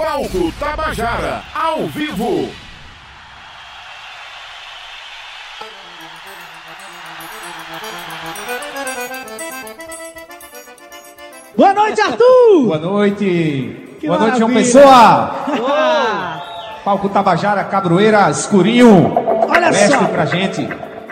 Palco Tabajara, ao vivo. Boa noite, Arthur! Boa noite! Que Boa noite, João maravilha. Pessoa! Palco Tabajara, Cabroeira, Escurinho. Olha Mestre só. pra gente.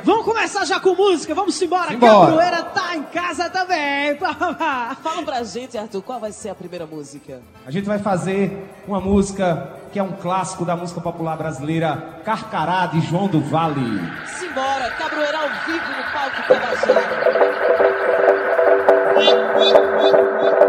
Vamos começar já com música, vamos embora. Cabroeira tá em casa também. Fala pra gente, Arthur, qual vai ser a primeira música? A gente vai fazer uma música que é um clássico da música popular brasileira, Carcará, de João do Vale. Simbora, Cabroeira ao vivo no palco Tabajara. Lá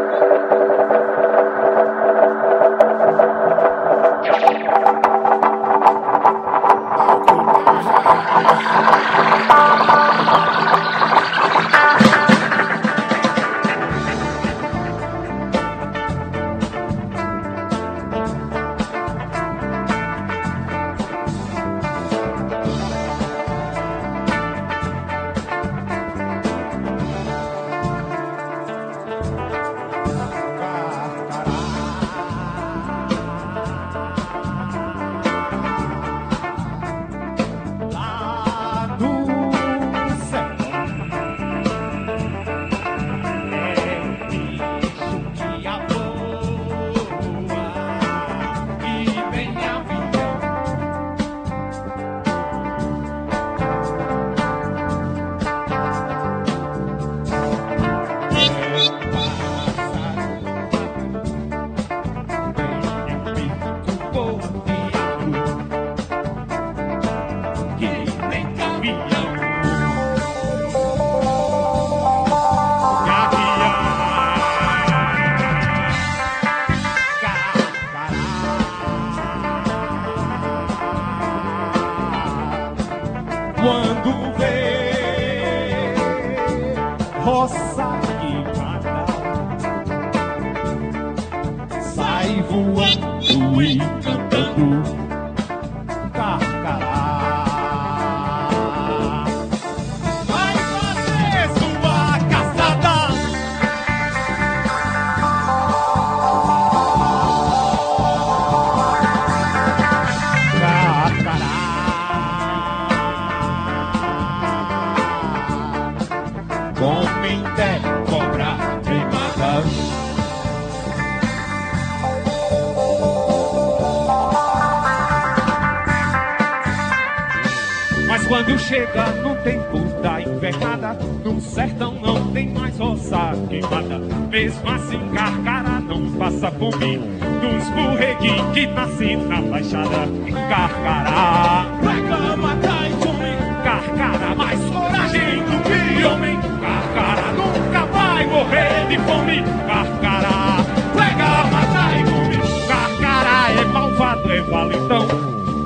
Mesmo assim, Carcará não passa fome dos burreguinhos que nascem na baixada. Carcará, pega, mata e come. Carcará, mais coragem do que homem. Carcará nunca vai morrer de fome. Carcará, pega, mata e come. Carcará é malvado, é valentão.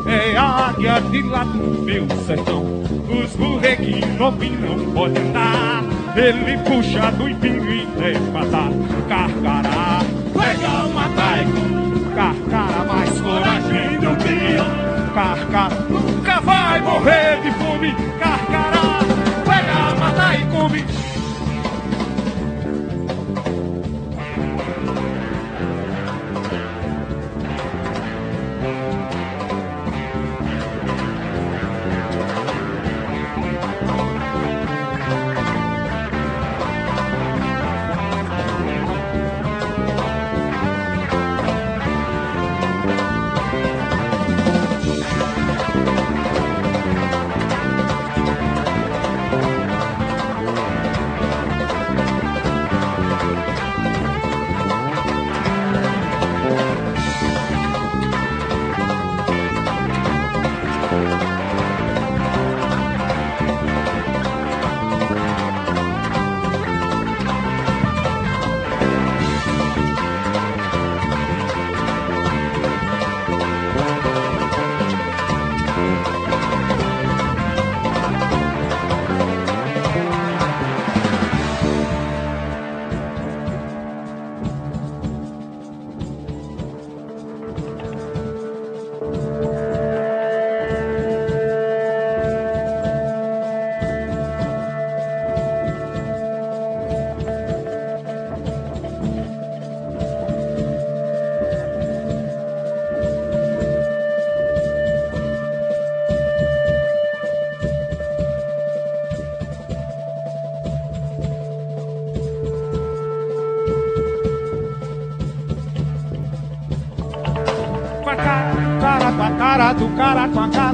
É águia de lá do meu sertão. Os burreguinhos não podem andar. Ele puxa do empinho e deve matar. Carcará, pega, e come. Carcará, mais coragem do que eu. Carcará, nunca vai morrer de fome. Carcará, pega, mata e come.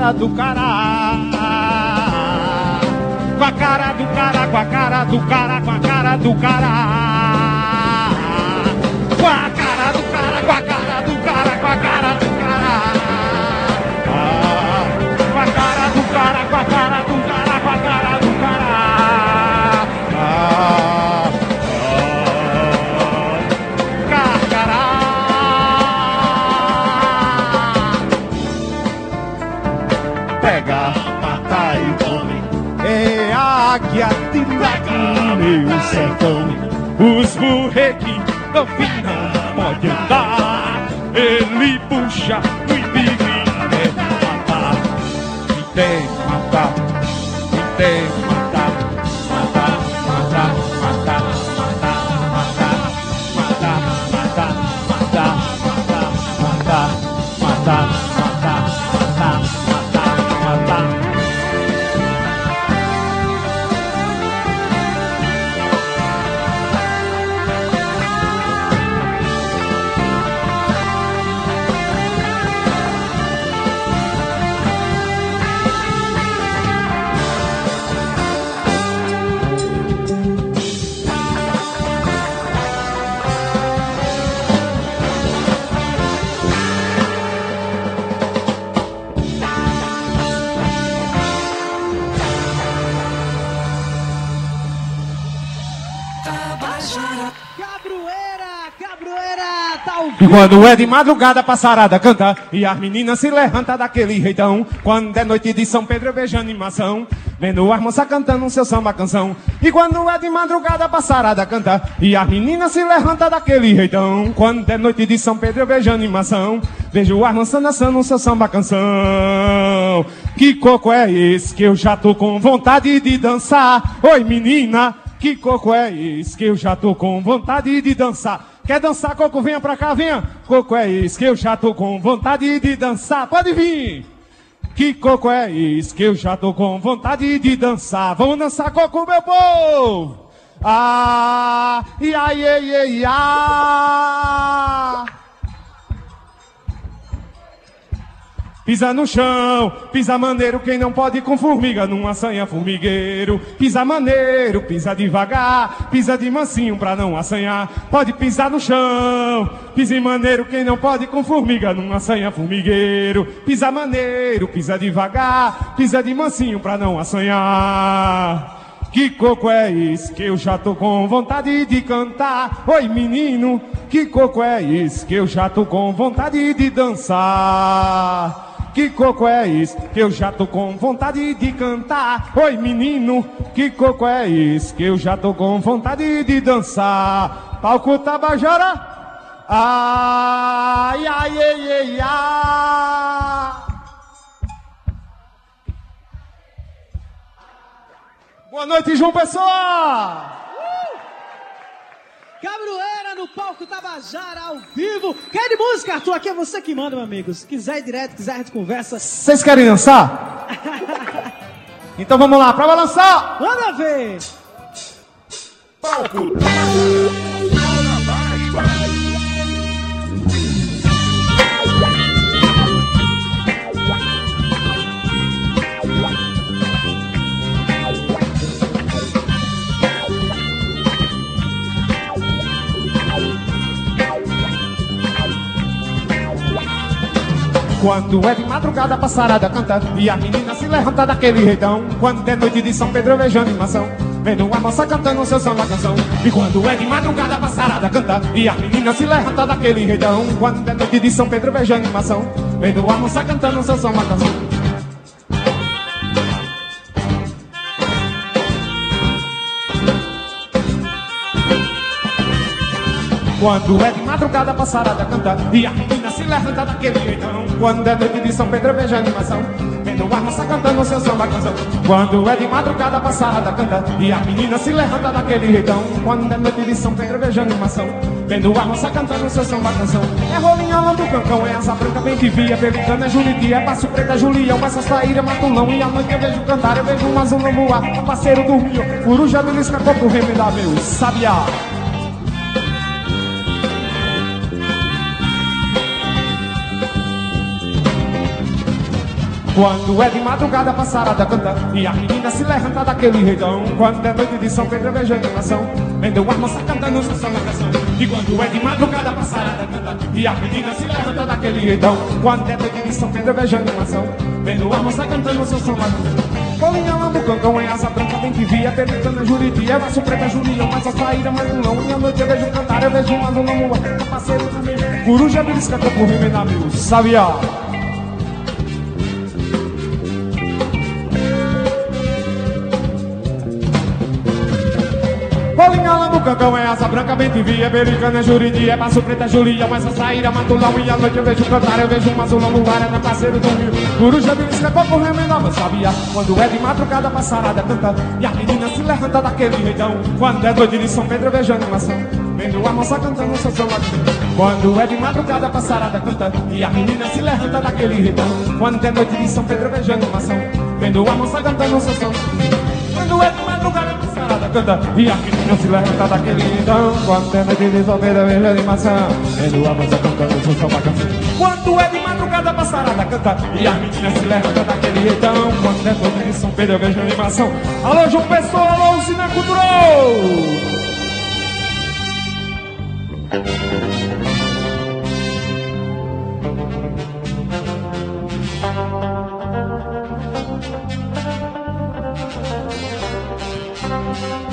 Cara do cara. Com a cara do cara, com a cara do cara, com a cara do cara. meu sertão. Os burrequim não pode andar. Ele puxa o inimigo e deve matar. E deve matar. E deve quando é de madrugada, passarada canta. E as meninas se levantam daquele jeitão. Quando é noite de São Pedro, eu vejo animação. Vendo as moças cantando seu samba canção. E quando é de madrugada, passarada canta. E as meninas se levantam daquele jeitão. Quando é noite de São Pedro, eu vejo animação. Vejo as moças dançando seu samba canção. Que coco é esse que eu já tô com vontade de dançar? Oi menina, que coco é esse que eu já tô com vontade de dançar Quer dançar, Coco? Venha pra cá, venha. Coco é esse que eu já tô com vontade de dançar. Pode vir. Que coco é esse que eu já tô com vontade de dançar. Vamos dançar, Coco, meu povo. Ah, ia, ia. Pisa no chão, pisa maneiro, quem não pode com formiga numa assanha formigueiro. Pisa maneiro, pisa devagar, pisa de mansinho pra não assanhar. Pode pisar no chão, pisa maneiro, quem não pode com formiga numa assanha formigueiro. Pisa maneiro, pisa devagar, pisa de mansinho pra não assanhar. Que coco é esse que eu já tô com vontade de cantar? Oi menino, que coco é esse que eu já tô com vontade de dançar? Que coco é esse que eu já tô com vontade de cantar? Oi menino, que coco é esse que eu já tô com vontade de dançar? Palco Tabajara, ai ai ai ai ai. Boa noite, João Pessoa! Cabroeira no palco Tabajara ao vivo. Quer de música, Arthur? Aqui é você que manda, meu amigo. Se quiser ir direto, quiser a gente conversa, Vocês querem dançar? Então vamos lá, pra balançar! manda ver. Palco Quando é de madrugada, a passarada canta E a menina se levanta daquele jeitão. Quando é noite de São Pedro, vejo animação Vendo a moça cantando seu samba canção. E quando é de madrugada, a passarada canta E a menina se levanta daquele jeitão. Quando é noite de São Pedro, vejo animação Vendo a moça cantando seu samba canção. Quando é de madrugada, a passarada canta E a menina se levanta daquele jeitão. Quando é noite de São Pedro, eu vejo animação. Vendo a moça cantando seu samba canção. Quando é de madrugada, a passarada canta. E a menina se levanta daquele jeitão. Quando é noite de São Pedro, eu vejo animação. Vendo a moça cantando seu samba canção. É rolinha lá do cancão, é asa branca bem que via Pelicana, é Juriti, é passo preta, Julião Essas traíras, matulão. E à noite eu vejo cantar, eu vejo um azul no voar parceiro do Rio, coruja, belisca, coco, remenda, meu sabiá Quando é de madrugada, a passarada canta E a menina se levanta daquele redão. Quando é noite de São Pedro, vejo animação Vendo a moça cantando sua canção. E quando é de madrugada, a passarada canta E a menina se levanta daquele redão. Quando é noite de São Pedro, vejo animação Vendo a moça cantando sua canção. Colinha, lambo, cancão, é asa branca, bem que via Penetrando juriti, é vaso preta, julião Mas a saída, mas não, e à noite eu vejo cantar Eu vejo um azul, não, é parceiro também Coruja, belisca, campo, rime, navio, sabiá asa branca, bem te via Americana é juridi, é passo preta, julia Mas a saída, matulão e à noite eu vejo cantar Eu vejo um azulão no ar, é na parceiro do rio. Coruja, belisca, coco, remendava, sabia Quando é de madrugada, passarada canta E a menina se levanta daquele reitão Quando é noite de São Pedro, eu vejo animação. Vendo a moça cantando seu som Quando é de madrugada, passarada canta E a menina se levanta daquele reitão Quando é noite de São Pedro, vejo animação. Vendo a moça cantando seu som Quando é de madrugada, canta E a menina se levanta daquele reitão Quando é noite de Pedro, eu vejo animação Vendo a moça cantando seu som Quando é de madrugada, passarada canta. E a menina se levanta daquele reitão Quando é noite de Pedro, eu vejo animação. Alô, João Pessoa, alô, Cine Cultural Bolinha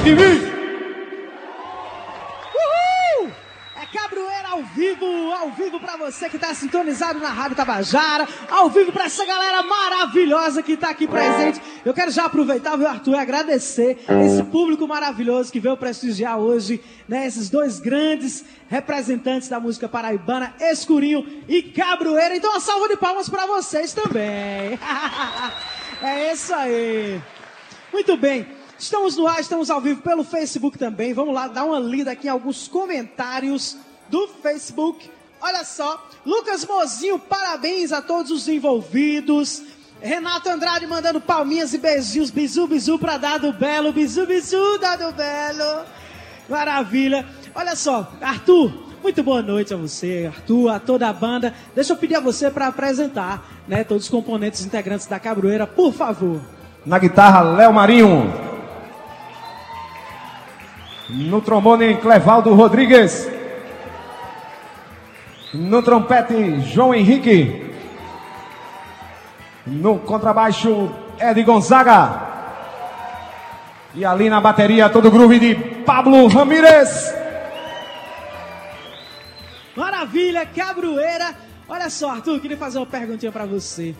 vem de mim! É ao vivo, ao vivo pra você que tá sintonizado na Rádio Tabajara, ao vivo pra essa galera maravilhosa que tá aqui presente. Eu quero já aproveitar, viu, Arthur, e agradecer esse público maravilhoso que veio prestigiar hoje, né, esses dois grandes representantes da música paraibana, Escurinho e Cabroeira. Então, uma salva de palmas pra vocês também. é isso aí. Muito bem. Estamos no ar, estamos ao vivo pelo Facebook também. Vamos lá dar uma lida aqui em alguns comentários do Facebook. Olha só, Lucas Mozinho, parabéns a todos os envolvidos. Renato Andrade mandando palminhas e beijinhos, bisu, bisu pra Dado Belo, bisu, bisu, Dado Belo. Maravilha. Olha só, Arthur, muito boa noite a você, Arthur, a toda a banda. Deixa eu pedir a você para apresentar, né, todos os componentes integrantes da Cabroeira, por favor. Na guitarra, Léo Marinho. No trombone, Clevaldo Rodrigues. No trompete, João Henrique. No contrabaixo, Ed Gonzaga. E ali na bateria, todo o groove de Pablo Ramírez. Maravilha, Cabroeira. Olha só, Arthur, queria fazer uma perguntinha pra você.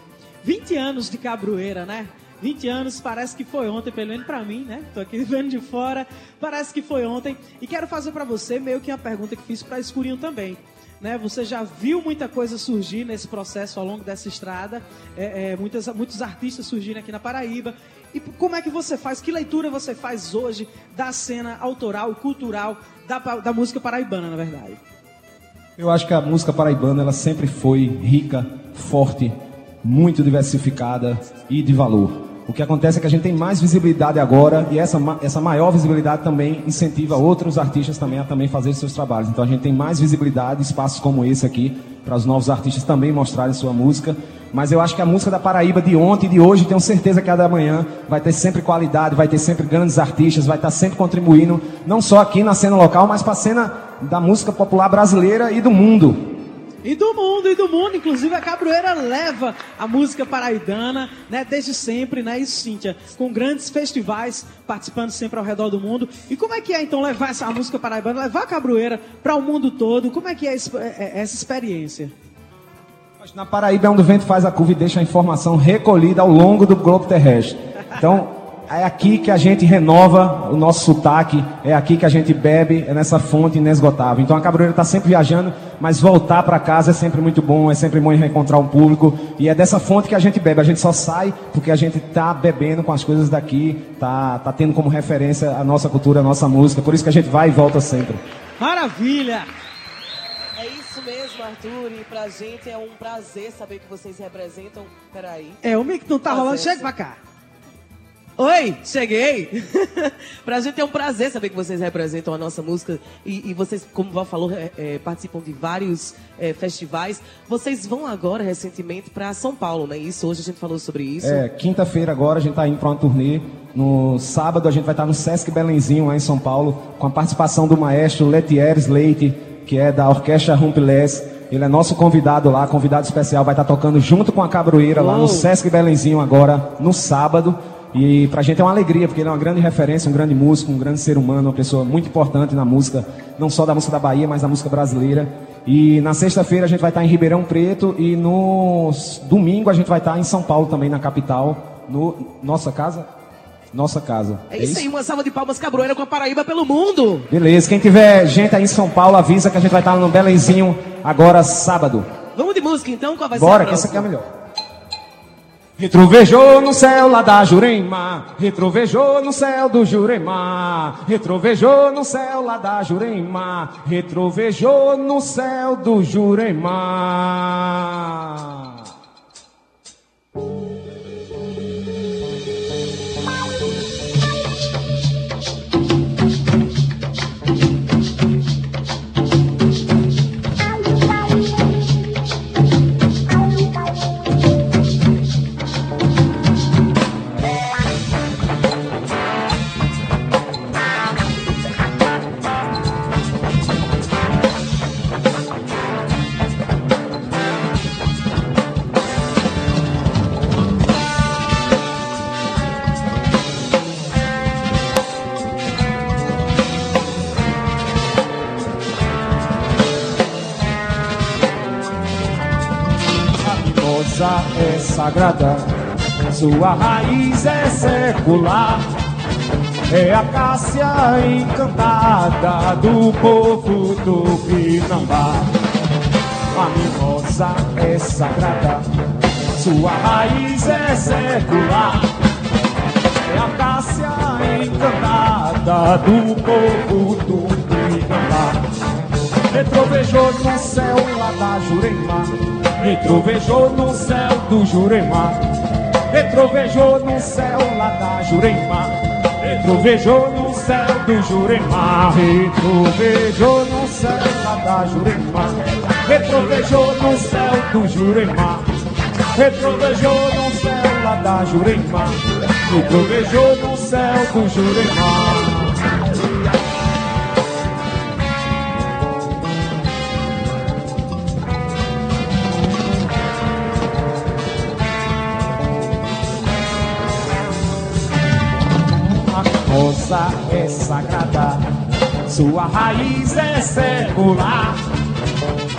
20 anos de Cabroeira, né? 20 anos parece que foi ontem, pelo menos pra mim, né? Tô aqui vendo de fora, parece que foi ontem. E quero fazer pra você meio que uma pergunta que fiz pra Escurinho também. Né, você já viu muita coisa surgir nesse processo ao longo dessa estrada, é, é, muitas, muitos artistas surgindo aqui na Paraíba. E como é que você faz, que leitura você faz hoje da cena autoral cultural da, da música paraibana, na verdade? Eu acho que a música paraibana ela sempre foi rica, forte, muito diversificada e de valor. O que acontece é que a gente tem mais visibilidade agora e essa, essa maior visibilidade também incentiva outros artistas também a também fazer seus trabalhos. Então a gente tem mais visibilidade, espaços como esse aqui, para os novos artistas também mostrarem sua música. Mas eu acho que a música da Paraíba de ontem e de hoje, tenho certeza que a da manhã vai ter sempre qualidade, vai ter sempre grandes artistas, vai estar sempre contribuindo, não só aqui na cena local, mas para a cena da música popular brasileira e do mundo. E do mundo, e do mundo. Inclusive a Cabroeira leva a música paraibana, né? Desde sempre, né? Isso, Cíntia, com grandes festivais, participando sempre ao redor do mundo. E como é que é, então, levar essa música paraibana, levar a Cabroeira para o mundo todo? Como é que é é- é essa experiência? Na Paraíba é onde o vento faz a curva e deixa a informação recolhida ao longo do globo terrestre. Então, é aqui que a gente renova o nosso sotaque, é aqui que a gente bebe, é nessa fonte inesgotável. Então a Cabroeira está sempre viajando, mas voltar para casa é sempre muito bom, é sempre bom reencontrar um público. E é dessa fonte que a gente bebe. A gente só sai porque a gente está bebendo com as coisas daqui, tá, tá tendo como referência a nossa cultura, a nossa música. Por isso que a gente vai e volta sempre. Maravilha! É isso mesmo, Arthur. E pra gente é um prazer saber que vocês representam. Peraí. É, o mic não tá rolando, chega pra cá. Oi, cheguei. pra gente é um prazer saber que vocês representam a nossa música e, e vocês, como o Val falou, é, é, participam de vários é, festivais. Vocês vão agora, recentemente, para São Paulo, não é isso? Hoje a gente falou sobre isso. É, quinta-feira agora a gente está indo para uma turnê. No sábado a gente vai estar no Sesc Belenzinho, lá em São Paulo, com a participação do maestro Letieres Leite, que é da Orquestra Rumpelés. Ele é nosso convidado lá, convidado especial, vai estar tocando junto com a Cabroeira lá no Uou. Sesc Belenzinho agora, no sábado. E pra gente é uma alegria, porque ele é uma grande referência, um grande músico, um grande ser humano, uma pessoa muito importante na música, não só da música da Bahia, mas da música brasileira. E na sexta-feira a gente vai estar em Ribeirão Preto e no domingo a gente vai estar em São Paulo também, na capital, no Nossa Casa? Nossa Casa. É isso aí, uma salva de palmas cabroeira com a Paraíba pelo mundo. Beleza, quem tiver gente aí em São Paulo, avisa que a gente vai estar no Belenzinho agora sábado. Vamos de música então, qual vai ser Bora, que essa aqui é a melhor. Retrovejou no céu lá da Jurema, retrovejou no céu do Jurema, retrovejou no céu lá da Jurema, retrovejou no céu do Jurema. É sagrada, sua raiz é secular. É a cássia encantada do povo do Pinambá. A mimosa é sagrada, sua raiz é secular. É a cássia encantada do povo do Pinambá. Retrovejou no céu lá da Jurema Retrovejou no céu do Jurema. Retrovejou no céu lá da Jurema. Retrovejou no céu do Jurema. Retrovejou no céu lá da Jurema. Retrovejou no céu do Jurema. Retrovejou no céu lá da Jurema. Retrovejou no céu do Jurema A rosa é sagrada, sua raiz é secular.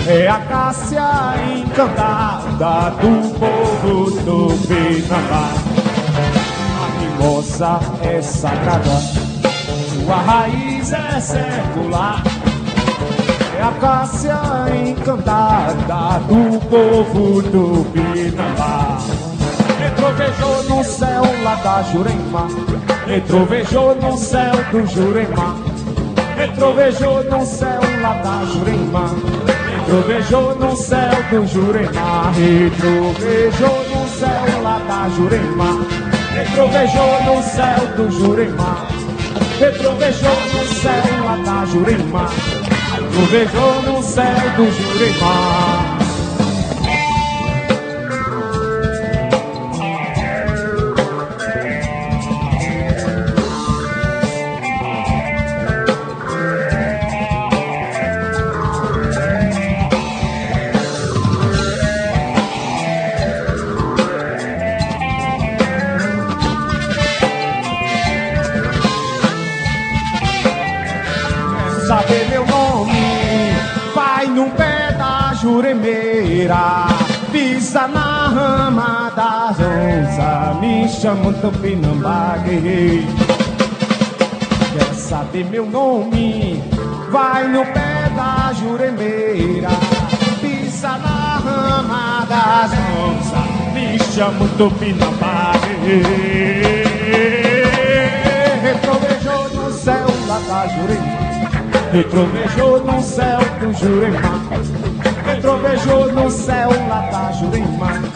É a cássia encantada do povo do Pinambá. A mimosa é sagrada, sua raiz é secular. É a cássia encantada do povo do Pinambá. Retrovejou no céu lá da Jurema. Retrovejou no céu do Jurema. Retrovejou no céu lá da Jurema. Retrovejou no céu do Jurema. Retrovejou no céu lá da Jurema. Retrovejou no céu do Jurema. Retrovejou no céu lá da Jurema. Retrovejou no céu do Jurema Me chamam Tupinambá guerreiro Quer saber meu nome? Vai no pé da juremeira Pisa na rama das onças. Me chamam Tupinambá Retrovejou no céu lá da juremeira. Retrovejou no céu do Jurema. Retrovejou no céu lá da Jurema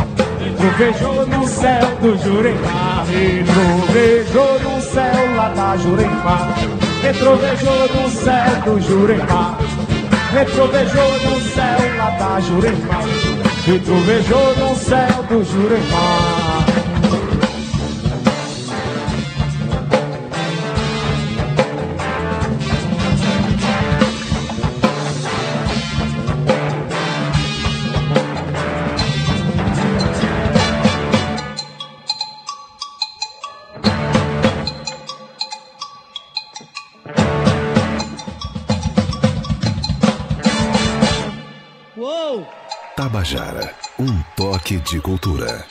Retrovejou no céu do Jurema Retrovejou no céu lá da Jurema. Retrovejou no céu do Jurema. Retrovejou no céu lá da Jurema. Retrovejou no céu do Jurema Tabajara, um toque de cultura.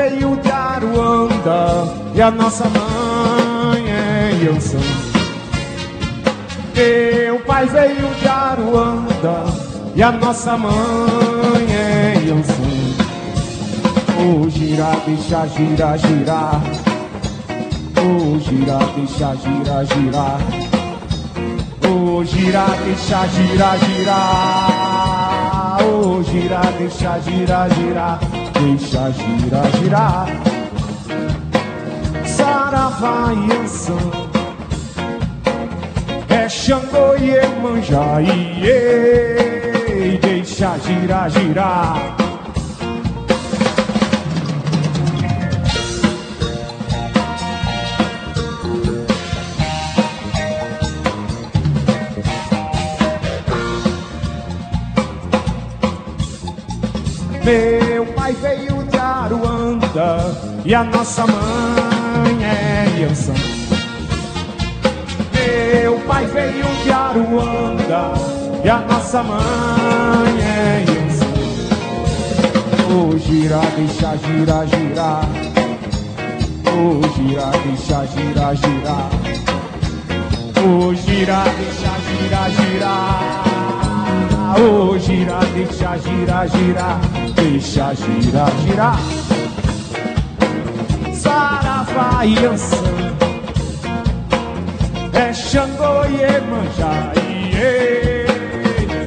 Veio de Aruanda e a nossa mãe é Yansan. Meu pai veio de Aruanda e a nossa mãe é Yansan. O gira, deixa gira, girar. O gira, deixa gira, girar. O gira, deixa gira, girar. O gira, deixa gira, girar. Deixa gira, girar. Saravá e Ansan. É Xangô e Emanjá, iê, deixa girar, girar. E a nossa mãe é Yansan. Meu pai veio de Aruanda e a nossa mãe é Yansan. O gira, deixa gira, girar. O gira, deixa gira, girar. O gira, deixa gira, girar. O gira, deixa gira, girar. Deixa gira, girar. Ansan. É Xangô e Emanjá.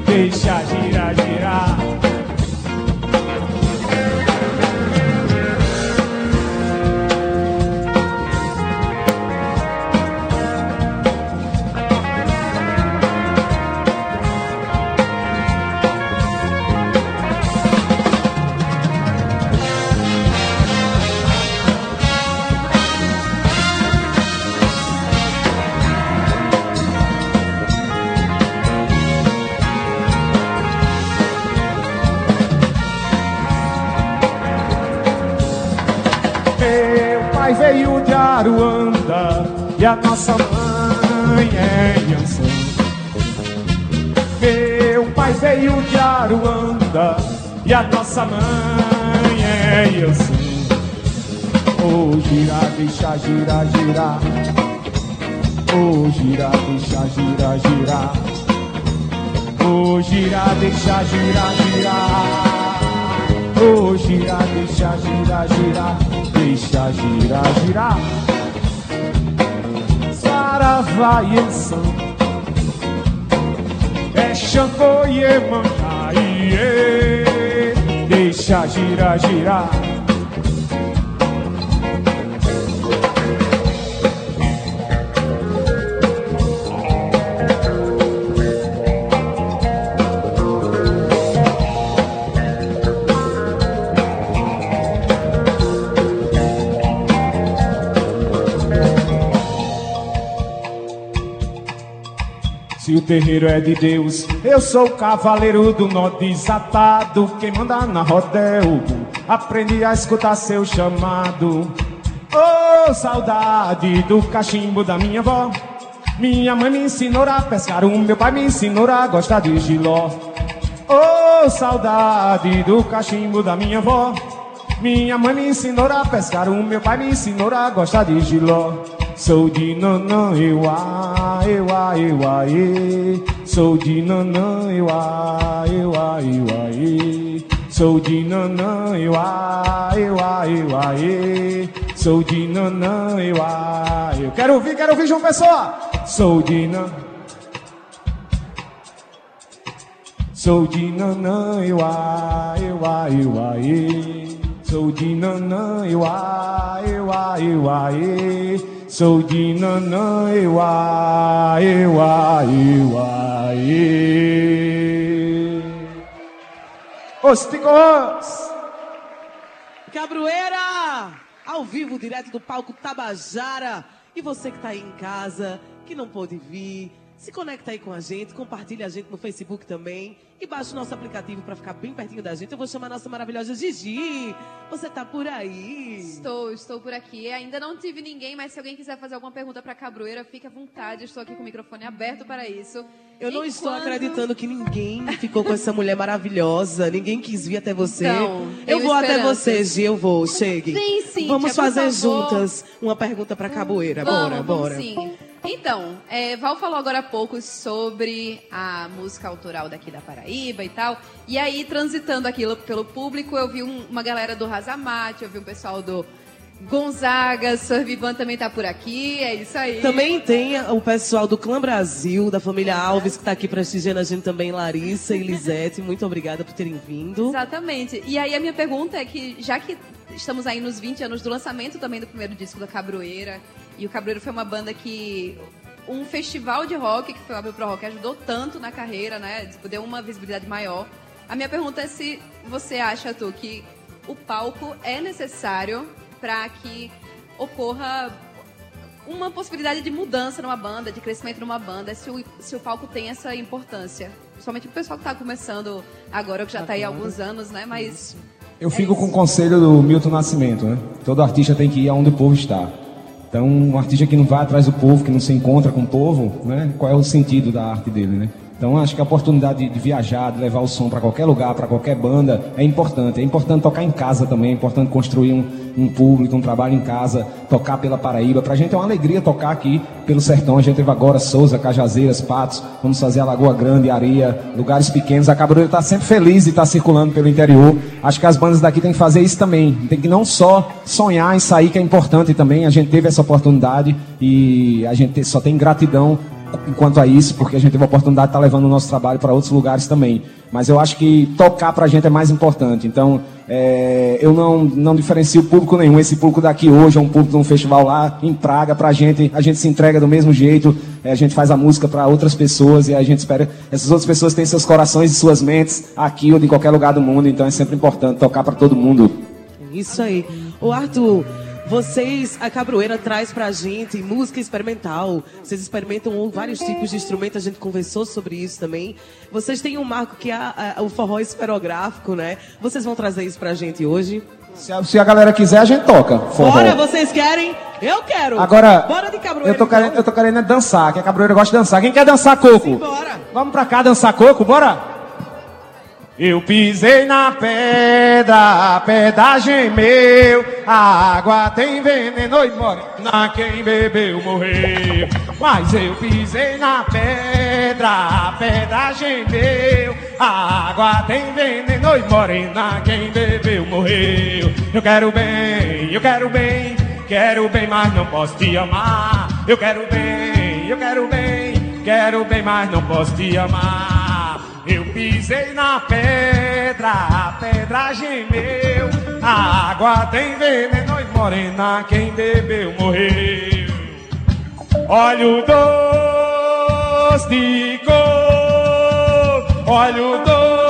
Deixa gira, girar. Aruanda e a nossa mãe é Yansan. Meu pai veio de Aruanda e a nossa mãe é Yansan. Oh, gira, deixa gira, girar. Oh, gira, deixa gira, girar. Oh, girar, deixa girar, girar. Oh, girar, deixa girar, girar. Deixa girar, girar. E É Xangô e Emanjá, iê. Deixa girar, girar. Terreiro é de Deus, eu sou o cavaleiro do nó desatado. Quem manda na bu. Aprendi a escutar seu chamado. Oh, saudade do cachimbo da minha avó. Minha mãe me ensinou a pescar, o meu pai me ensinou a gostar de giló. Oh, saudade do cachimbo da minha avó. Minha mãe me ensinou a pescar, o meu pai me ensinou a gostar de giló. Sou de nanã, eu a, eu a, eu a, e. Sou de nanã, eu a, eu a, eu a, e. Sou de nanã, eu a, eu a, eu a, e. Sou de nanã, eu a. Eu quero ouvir, quero ouvir, João Pessoa. Sou de nanã. Sou de nanã, eu a, eu a, eu a, e. Sou de nanã, eu a, eu a, eu a, e. Sou de nanã, eu a, eu a, eu a, e. Os! Cabroeira! Ao vivo, direto do palco Tabajara. E você que está aí em casa, que não pôde vir, se conecta aí com a gente, compartilha a gente no Facebook também e baixa o nosso aplicativo para ficar bem pertinho da gente. Eu vou chamar a nossa maravilhosa Gigi. Você tá por aí? Estou, estou por aqui. Ainda não tive ninguém, mas se alguém quiser fazer alguma pergunta para Cabroeira, fique à vontade. Estou aqui com o microfone aberto para isso. Eu não estou acreditando que ninguém ficou com essa mulher maravilhosa. Ninguém quis vir até você. Então, eu vou até esperanças. você, Gi, eu vou. Chegue. Vem, Cíntia, Vamos fazer favor. juntas uma pergunta para Caboeira. Vamos, bora, vamos bora. sim. Então, é, Val falou agora há pouco sobre a música autoral daqui da Paraíba e tal. E aí, transitando aquilo pelo público, eu vi um- uma galera do Razamate, eu vi um pessoal do Gonzaga, Survivan também tá por aqui, é isso aí. Também tem o pessoal do Clã Brasil, da família Alves, que está aqui prestigiando a gente também, Larissa e Lisete. Muito obrigada por terem vindo. Exatamente. E aí a minha pergunta é que, já que estamos aí nos 20 anos do lançamento também do primeiro disco da Cabroeira, e o Cabroeira foi uma banda que um festival de rock, que foi o Abril Pro Rock, ajudou tanto na carreira, né? Tipo, deu uma visibilidade maior. A minha pergunta é se você acha, Tu, que o palco é necessário para que ocorra uma possibilidade de mudança numa banda, de crescimento numa banda, se o, se o palco tem essa importância. Principalmente o pessoal que está começando agora, que já está aí há alguns anos, né? Mas Eu fico com o conselho do Milton Nascimento, né? Todo artista tem que ir aonde o povo está. Então, um artista que não vai atrás do povo, que não se encontra com o povo, né? Qual é o sentido da arte dele, né? Então, acho que a oportunidade de, viajar, de levar o som para qualquer lugar, para qualquer banda, é importante. É importante tocar em casa também, é importante construir um, um público, um trabalho em casa, tocar pela Paraíba. Pra gente é uma alegria tocar aqui pelo sertão. A gente teve agora Souza, Cajazeiras, Patos, vamos fazer a Lagoa Grande, Areia, lugares pequenos. A Cabroeira está sempre feliz de estar circulando pelo interior. Acho que as bandas daqui têm que fazer isso também. Tem que não só sonhar em sair, que é importante também. A gente teve essa oportunidade e a gente só tem gratidão enquanto a isso, porque a gente teve a oportunidade de estar levando o nosso trabalho para outros lugares também. Mas eu acho que tocar para a gente é mais importante. Então, é, eu não, não diferencio público nenhum. Esse público daqui hoje é um público de um festival lá em Praga. Para a gente, a gente se entrega do mesmo jeito. é, a gente faz a música para outras pessoas e a gente espera essas outras pessoas tenham seus corações e suas mentes aqui ou em qualquer lugar do mundo. Então, é sempre importante tocar para todo mundo. Isso aí. Ô Arthur, vocês, a Cabroeira traz pra gente música experimental. Vocês experimentam vários tipos de instrumentos, a gente conversou sobre isso também. Vocês têm um marco que é a- a- o forró esferográfico, né? Vocês vão trazer isso pra gente hoje? Se a, se a galera quiser, a gente toca. Forró. Bora, vocês querem? Eu quero! Agora, Bora de Cabroeira. eu tô, querendo, então. eu tô querendo é dançar, que a cabroeira gosta de dançar. Quem quer dançar coco? Bora! Vamos pra cá dançar coco, bora? Eu pisei na pedra, a pedra gemeu, a água tem veneno e morena, quem bebeu morreu. Mas eu pisei na pedra, a pedra gemeu, a água tem veneno e morena, quem bebeu morreu. Eu quero bem, eu quero bem, quero bem, mas não posso te amar. Eu quero bem, eu quero bem, quero bem, mas não posso te amar. Eu pisei na pedra, a pedra gemeu. A água tem veneno e morena, quem bebeu morreu. Olha o doce de cor, olha o doce.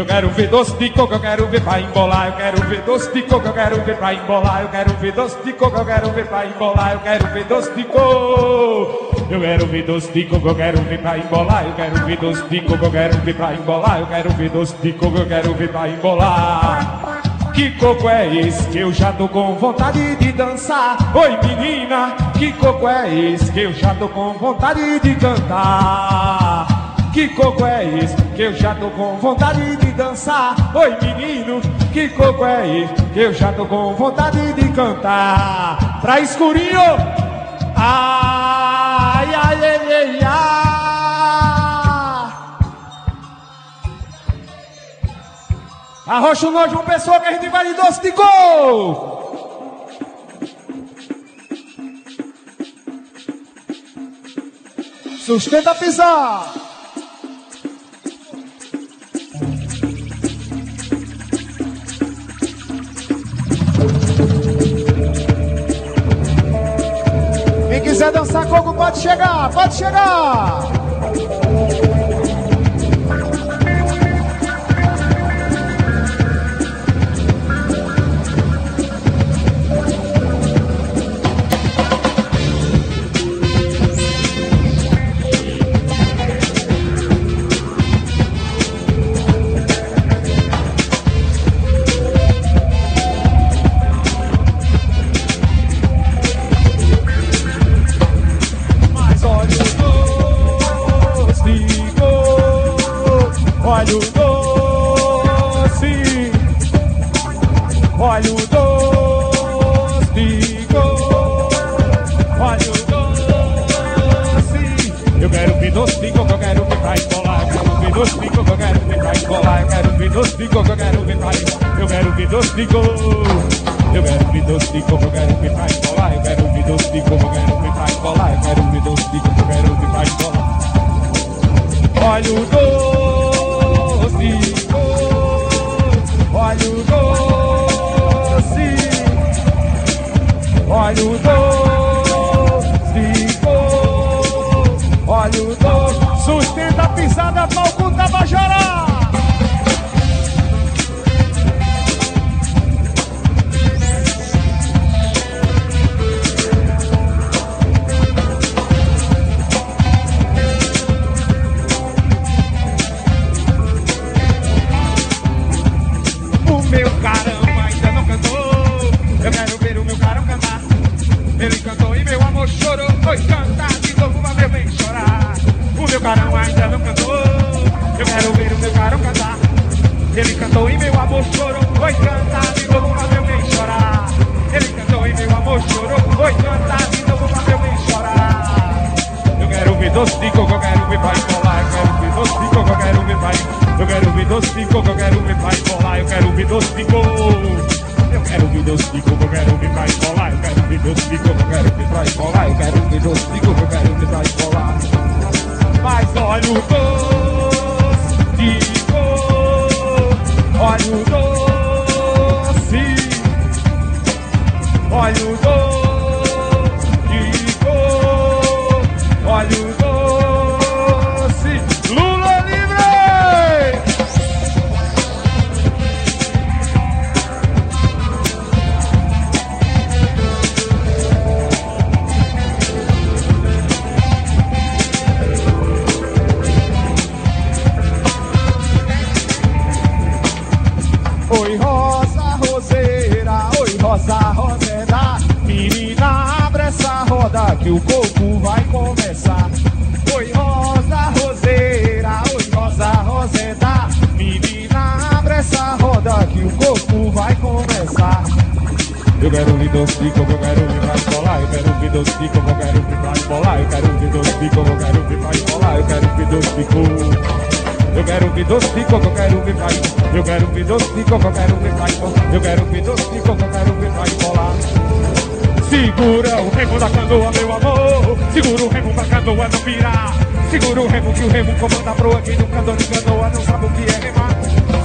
Eu quero ver doce de coco, eu quero ver pra embolar. Eu quero ver doce de coco, eu quero ver pra embolar. Eu quero ver doce de coco, eu quero ver pra embolar. Eu quero ver doce de coco. Eu quero ver doce de coco, eu quero ver pra embolar. Eu quero ver doce de coco, eu quero ver pra embolar. Eu quero ver doce de coco, eu quero ver pra embolar. Que coco é esse que eu já tô com vontade de dançar? Oi menina, que coco é esse que eu já tô com vontade de cantar? Que coco é esse que eu já tô com vontade de dançar? Oi menino, que coco é esse que eu já tô com vontade de cantar? Pra escurinho, ai ai ai ai ai. Arrocha o nojo uma pessoa que a gente vai de doce de gol. Sustenta a pisar. Quiser dançar coco pode chegar, pode chegar. Olha o doce, olha o doce, olha o doce. Eu quero ver doce de eu quero ver pra escolar. Quero ver doce de eu quero ver pra escolar. Quero ver doce de eu quero ver pra Eu quero ver doce de coco. Eu quero ver doce de coco, eu quero ver pra escolar. Eu quero ver doce de coco, eu quero ver pra escolar. Eu quero ver doce de coco, eu quero ver pra escolar. Olha o doce, olha o doce, olha o doce, olha o doce. Sustenta a pisada, palco Tabajara. O Ele cantou e meu amor chorou. Foi cantar de novo, mas meu bem chorar. O meu carão ainda não cantou. Eu quero ver o meu carão cantar. Ele cantou e meu amor chorou. Foi cantar de novo, mas meu bem chorar. Ele cantou e meu amor chorou. Foi cantar de novo, mas meu bem chorar. Eu quero ver doce de coco, eu quero ver pra embolar. Eu quero ver doce de coco, eu quero ver pra Eu quero ver doce de coco, eu quero ver pra embolar. Eu quero ver doce de coco. Eu quero ver doce de coco, eu quero ver pra embolar. Eu quero ver doce de coco, eu quero ver pra embolar. Eu quero ver doce de coco, eu quero ver pra embolar. Mas olha o doce de coco. Olha o doce. Olha o doce de coco. Olha o Eu quero doce de coco, eu quero ouvir pra embolar. Eu quero doce de coco, eu quero ouvir pra embolar. Eu quero doce de coco, eu quero ouvir pra embolar. Eu quero doce de coco. Eu quero doce de coco, eu quero ouvir pra Eu quero doce de coco, eu quero ouvir pra Eu quero doce de coco, eu quero ouvir pra embolar. Segura o remo da canoa, meu amor. Segura o remo pra canoa não virar. Segura o remo que o remo comanda proa. Quem nunca andou de canoa não sabe o que é remar.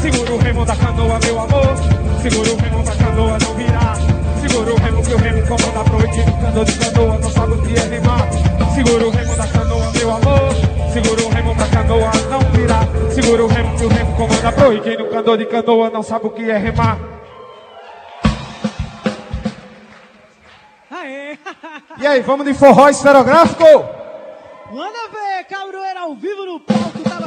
Segura o remo da canoa, meu amor. Segura o remo pra canoa não virar. Segura o remo que o remo comanda proa. Quem nunca andou de canoa não sabe o que é remar. Segura o remo da canoa, meu amor. Segura o remo pra canoa não virar. Segura o remo que o remo comanda proa. Quem nunca andou de canoa não sabe o que é remar. E aí, vamos de forró esferográfico? Manda ver, Cabroeira ao vivo no palco Tabajara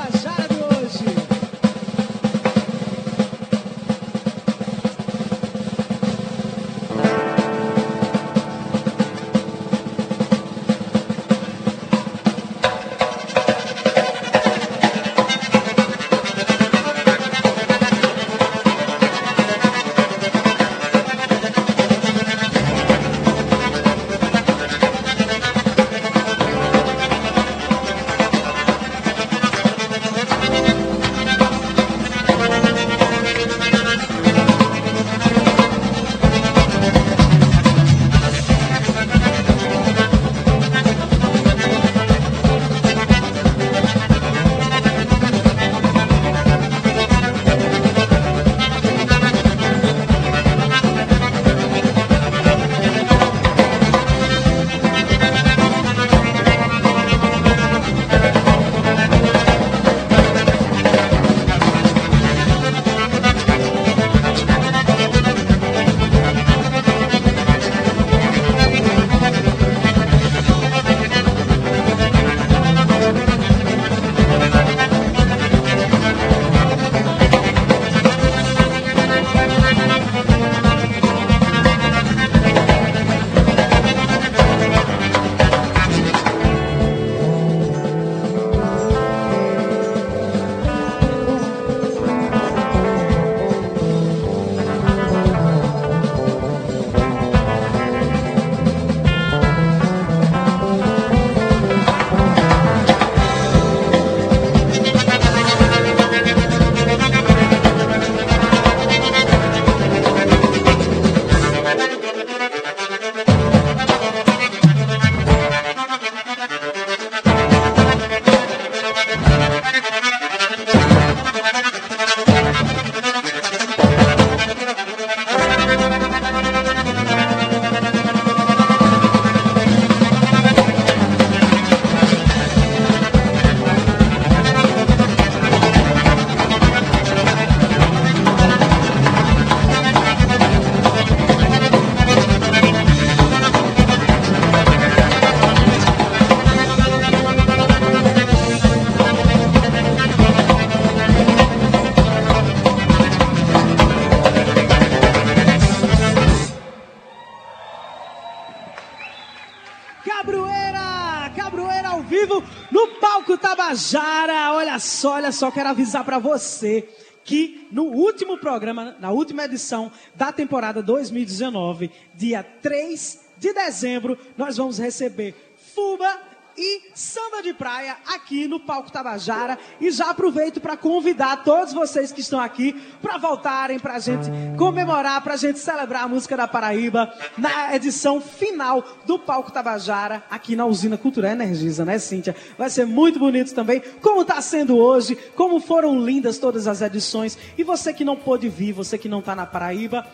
só, olha só, quero avisar para você que no último programa, na última edição da temporada 2019, dia 3 de dezembro, nós vamos receber Fuba e samba de praia aqui no Palco Tabajara. E já aproveito para convidar todos vocês que estão aqui para voltarem para a gente comemorar, para a gente celebrar a música da Paraíba na edição final do Palco Tabajara aqui na Usina Cultural Energisa, né, Cíntia? Vai ser muito bonito também, como está sendo hoje, como foram lindas todas as edições. E você que não pôde vir, você que não está na Paraíba,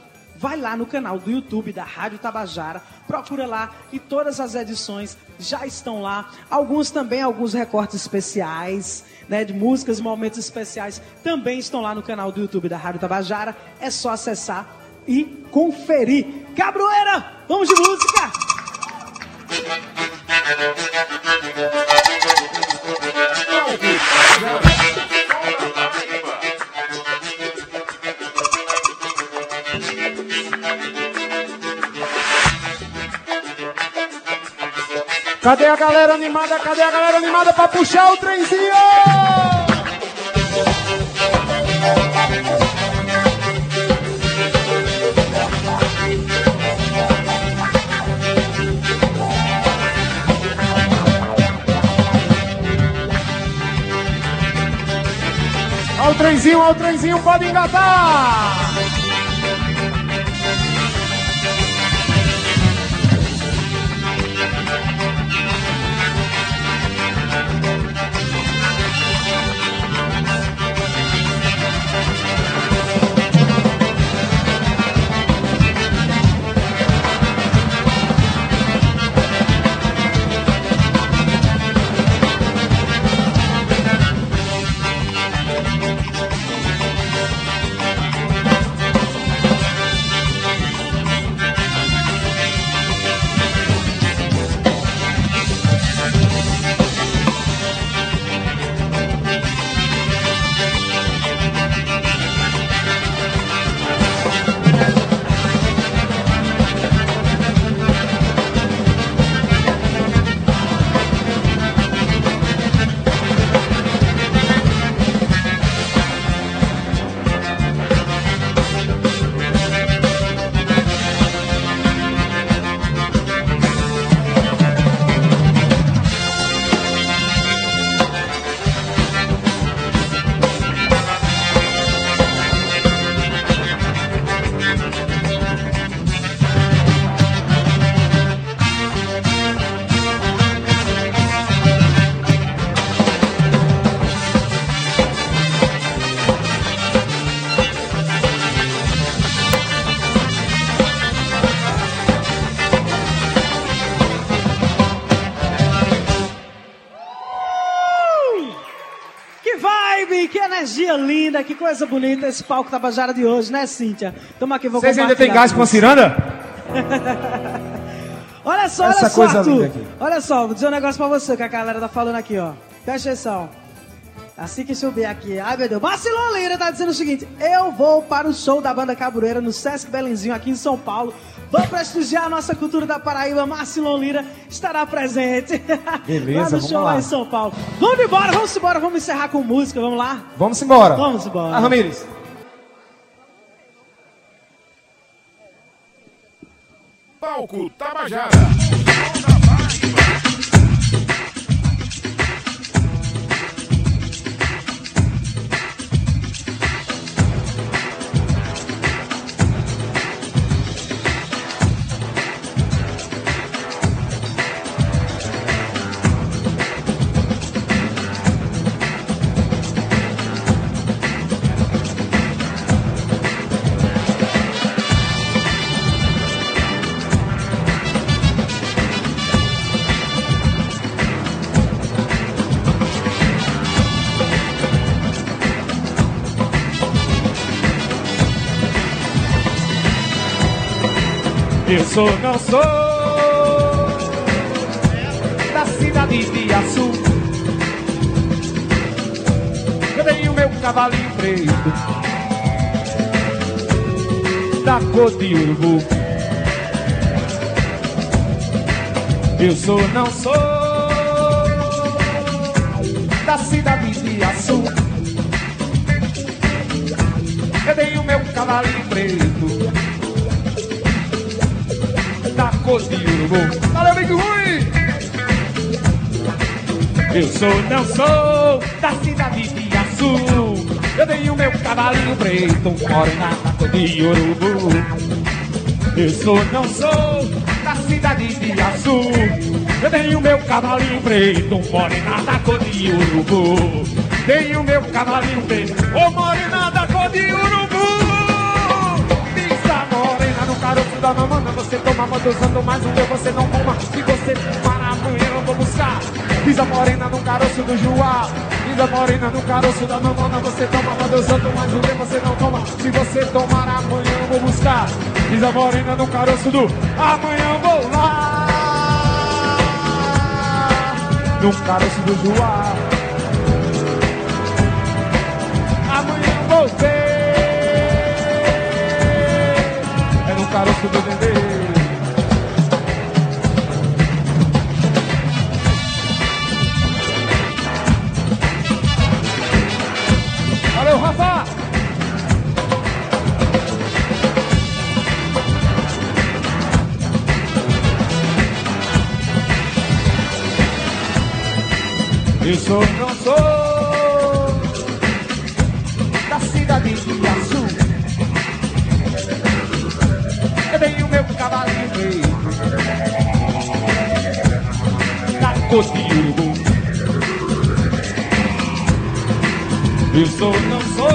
vai lá no canal do YouTube da Rádio Tabajara, procura lá e todas as edições já estão lá. Alguns também, alguns recortes especiais, né, de músicas e momentos especiais também estão lá no canal do YouTube da Rádio Tabajara. É só acessar e conferir. Cabroeira, vamos de música! Cadê a galera animada? Cadê a galera animada pra puxar o trenzinho? O trenzinho, o trenzinho, pode engatar! Coisa bonita esse palco Tabajara de hoje, né, Cíntia? Toma aqui, vou Vocês ainda compartilhar gás com a ciranda? Olha só, Essa olha só, coisa Arthur. Olha só, vou dizer um negócio pra você que a galera tá falando aqui, ó. Presta atenção. Assim que subir aqui, ai meu Deus, Marcelo Lira tá dizendo o seguinte: eu vou para o show da banda Cabureira no Sesc Belenzinho aqui em São Paulo. Vou prestigiar a nossa cultura da Paraíba. Marcelo Lira estará presente. Beleza, lá no vamos show lá. lá em São Paulo. Vamos embora, vamos embora, vamos encerrar com música, vamos lá? Vamos embora. Vamos embora. Ah, Ramires. Palco Tabajara. Eu sou, não sou da cidade de Açu. Eu tenho meu cavalinho preto da cor de urubu. Eu sou, não sou da cidade de Açu. Eu tenho meu cavalinho da cor de urubu. Valeu, Big Rui! Eu sou, não sou da cidade de Açu. Eu tenho meu cavalinho preto, um morena da cor de urubu. Eu sou, não sou da cidade de Açu. Eu tenho meu cavalinho preto, um morena da cor de urubu. Tenho meu cavalinho preto, ô morena da da mamana Você toma moda usando mais o meu Você não toma, se você tomar amanhã eu vou buscar. Pisa morena no caroço do Juá Pisa morena no caroço da mamana Você toma usando mais o meu Você não toma, se você tomar amanhã eu vou buscar. Pisa morena no caroço do Amanhã eu vou lá. No caroço do Juá Dendê. Valeu, Rafa! Eu sou, não sou urubu. Eu sou, não sou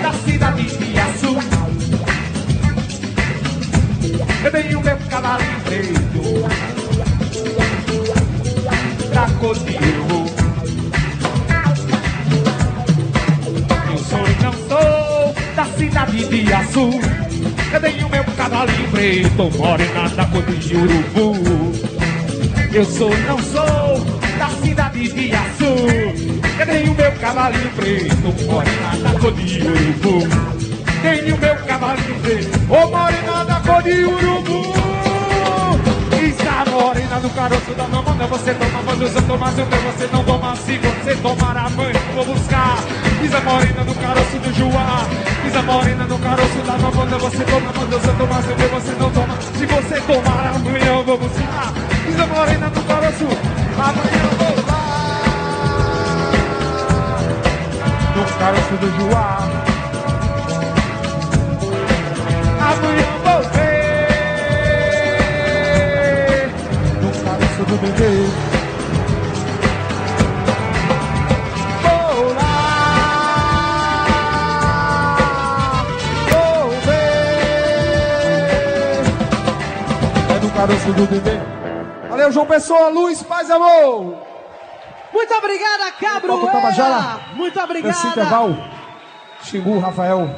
da cidade de Açu. Eu tenho meu cavalinho preto de urubu. Eu sou, não sou da cidade de Açu. Tenho meu cavalinho preto, morena da cor de urubu. Eu sou, não sou da cidade de Açu. Tenho meu cavalinho preto, morena da cor de urubu. Tenho meu cavalinho preto, ô morena da cor de urubu. Está do caroço da mamona, você toma banho, eu tomar seu pé, você não toma se você tomar mãe, vou buscar. Isa morena do caroço do Juá, Isa morena do caroço da mamona, você toma banho, eu tomar seu pé, você não toma. Se você tomar mãe, eu vou buscar. Isa morena do caroço, amanhã eu vou lá. Do caroço do Juá. Amanhã eu vou ver. Do bebê. Vou lá. Vou ver. É no caroço do bebê. Valeu, João Pessoa, luz, paz e amor. Muito obrigada, Cabroeira. Tabajara. Muito obrigada. intervalo, Xingu, Rafael.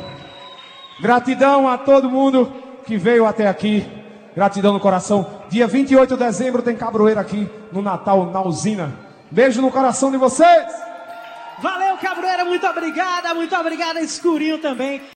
Gratidão a todo mundo que veio até aqui. Gratidão no coração. Dia 28 de dezembro tem Cabroeira aqui no Natal, na usina. Beijo no coração de vocês. Valeu, Cabroeira. Muito obrigada. Muito obrigada, Escurinho também.